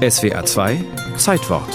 SWR 2 Zeitwort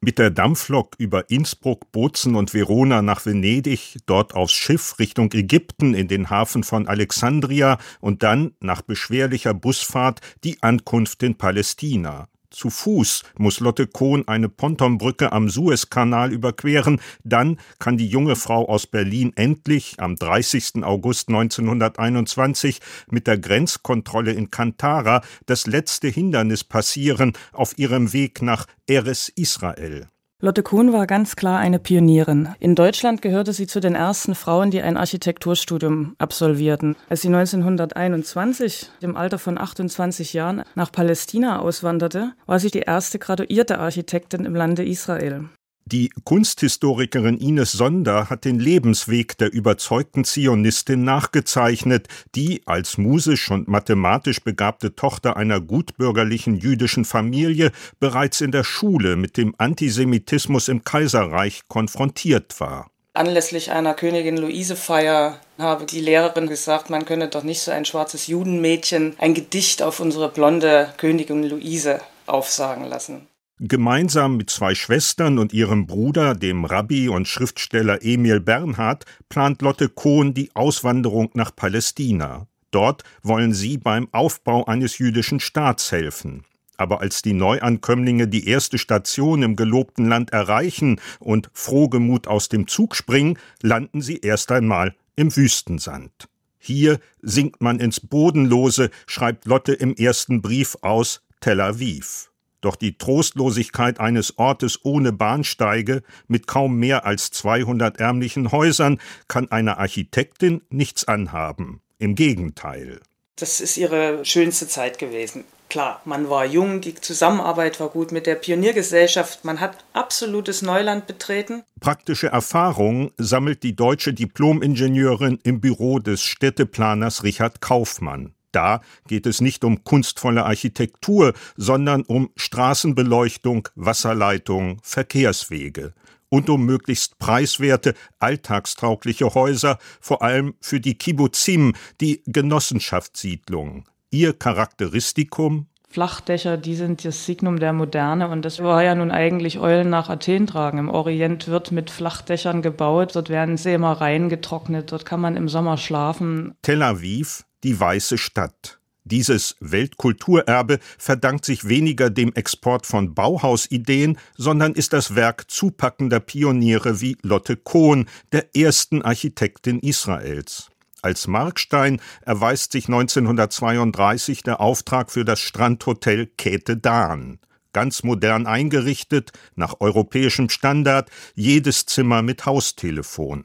Mit der Dampflok über Innsbruck, Bozen und Verona nach Venedig, dort aufs Schiff Richtung Ägypten in den Hafen von Alexandria und dann nach beschwerlicher Busfahrt die Ankunft in Palästina. Zu Fuß muss Lotte Kohn eine Pontonbrücke am Suezkanal überqueren. Dann kann die junge Frau aus Berlin endlich am 30. August 1921 mit der Grenzkontrolle in Kantara das letzte Hindernis passieren auf ihrem Weg nach Eres Israel. Lotte Kuhn war ganz klar eine Pionierin. In Deutschland gehörte sie zu den ersten Frauen, die ein Architekturstudium absolvierten. Als sie 1921 im Alter von 28 Jahren nach Palästina auswanderte, war sie die erste graduierte Architektin im Lande Israel. Die Kunsthistorikerin Ines Sonder hat den Lebensweg der überzeugten Zionistin nachgezeichnet, die als musisch und mathematisch begabte Tochter einer gutbürgerlichen jüdischen Familie bereits in der Schule mit dem Antisemitismus im Kaiserreich konfrontiert war. Anlässlich einer Königin Luise-Feier habe die Lehrerin gesagt, man könne doch nicht so ein schwarzes Judenmädchen ein Gedicht auf unsere blonde Königin Luise aufsagen lassen. Gemeinsam mit zwei Schwestern und ihrem Bruder, dem Rabbi und Schriftsteller Emil Bernhard, plant Lotte Kohn die Auswanderung nach Palästina. Dort wollen sie beim Aufbau eines jüdischen Staats helfen. Aber als die Neuankömmlinge die erste Station im gelobten Land erreichen und frohgemut aus dem Zug springen, landen sie erst einmal im Wüstensand. Hier sinkt man ins Bodenlose, schreibt Lotte im ersten Brief aus Tel Aviv. Doch die Trostlosigkeit eines Ortes ohne Bahnsteige mit kaum mehr als 200 ärmlichen Häusern kann einer Architektin nichts anhaben. Im Gegenteil. Das ist ihre schönste Zeit gewesen. Klar, man war jung, die Zusammenarbeit war gut mit der Pioniergesellschaft, man hat absolutes Neuland betreten. Praktische Erfahrung sammelt die deutsche Diplomingenieurin im Büro des Städteplaners Richard Kaufmann. Da geht es nicht um kunstvolle Architektur, sondern um Straßenbeleuchtung, Wasserleitung, Verkehrswege und um möglichst preiswerte, alltagstaugliche Häuser, vor allem für die Kibbuzim, die Genossenschaftssiedlungen. Ihr Charakteristikum Flachdächer, die sind das Signum der Moderne und das war ja nun eigentlich Eulen nach Athen tragen. Im Orient wird mit Flachdächern gebaut, dort werden Sämereien getrocknet, dort kann man im Sommer schlafen. Tel Aviv die Weiße Stadt. Dieses Weltkulturerbe verdankt sich weniger dem Export von Bauhausideen, sondern ist das Werk zupackender Pioniere wie Lotte Kohn, der ersten Architektin Israels. Als Markstein erweist sich 1932 der Auftrag für das Strandhotel Käthe Dahn. Ganz modern eingerichtet, nach europäischem Standard, jedes Zimmer mit Haustelefon.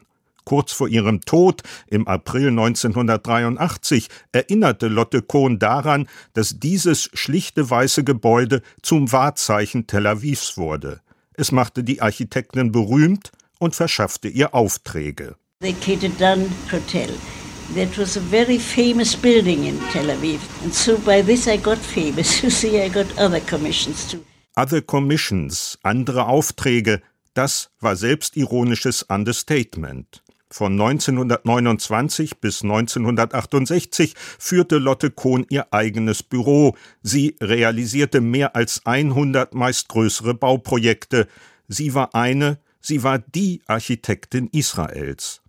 Kurz vor ihrem Tod im April 1983 erinnerte Lotte Kohn daran, dass dieses schlichte weiße Gebäude zum Wahrzeichen Tel Avivs wurde. Es machte die Architektin berühmt und verschaffte ihr Aufträge. They catered down hotel. That was a very famous building in Tel Aviv. And so by this I got famous. You see, I got other commissions too. Other commissions, andere Aufträge, das war selbstironisches Understatement. Von 1929 bis 1968 führte Lotte Kohn ihr eigenes Büro. Sie realisierte mehr als 100 meist größere Bauprojekte. Sie war eine, sie war die Architektin Israels.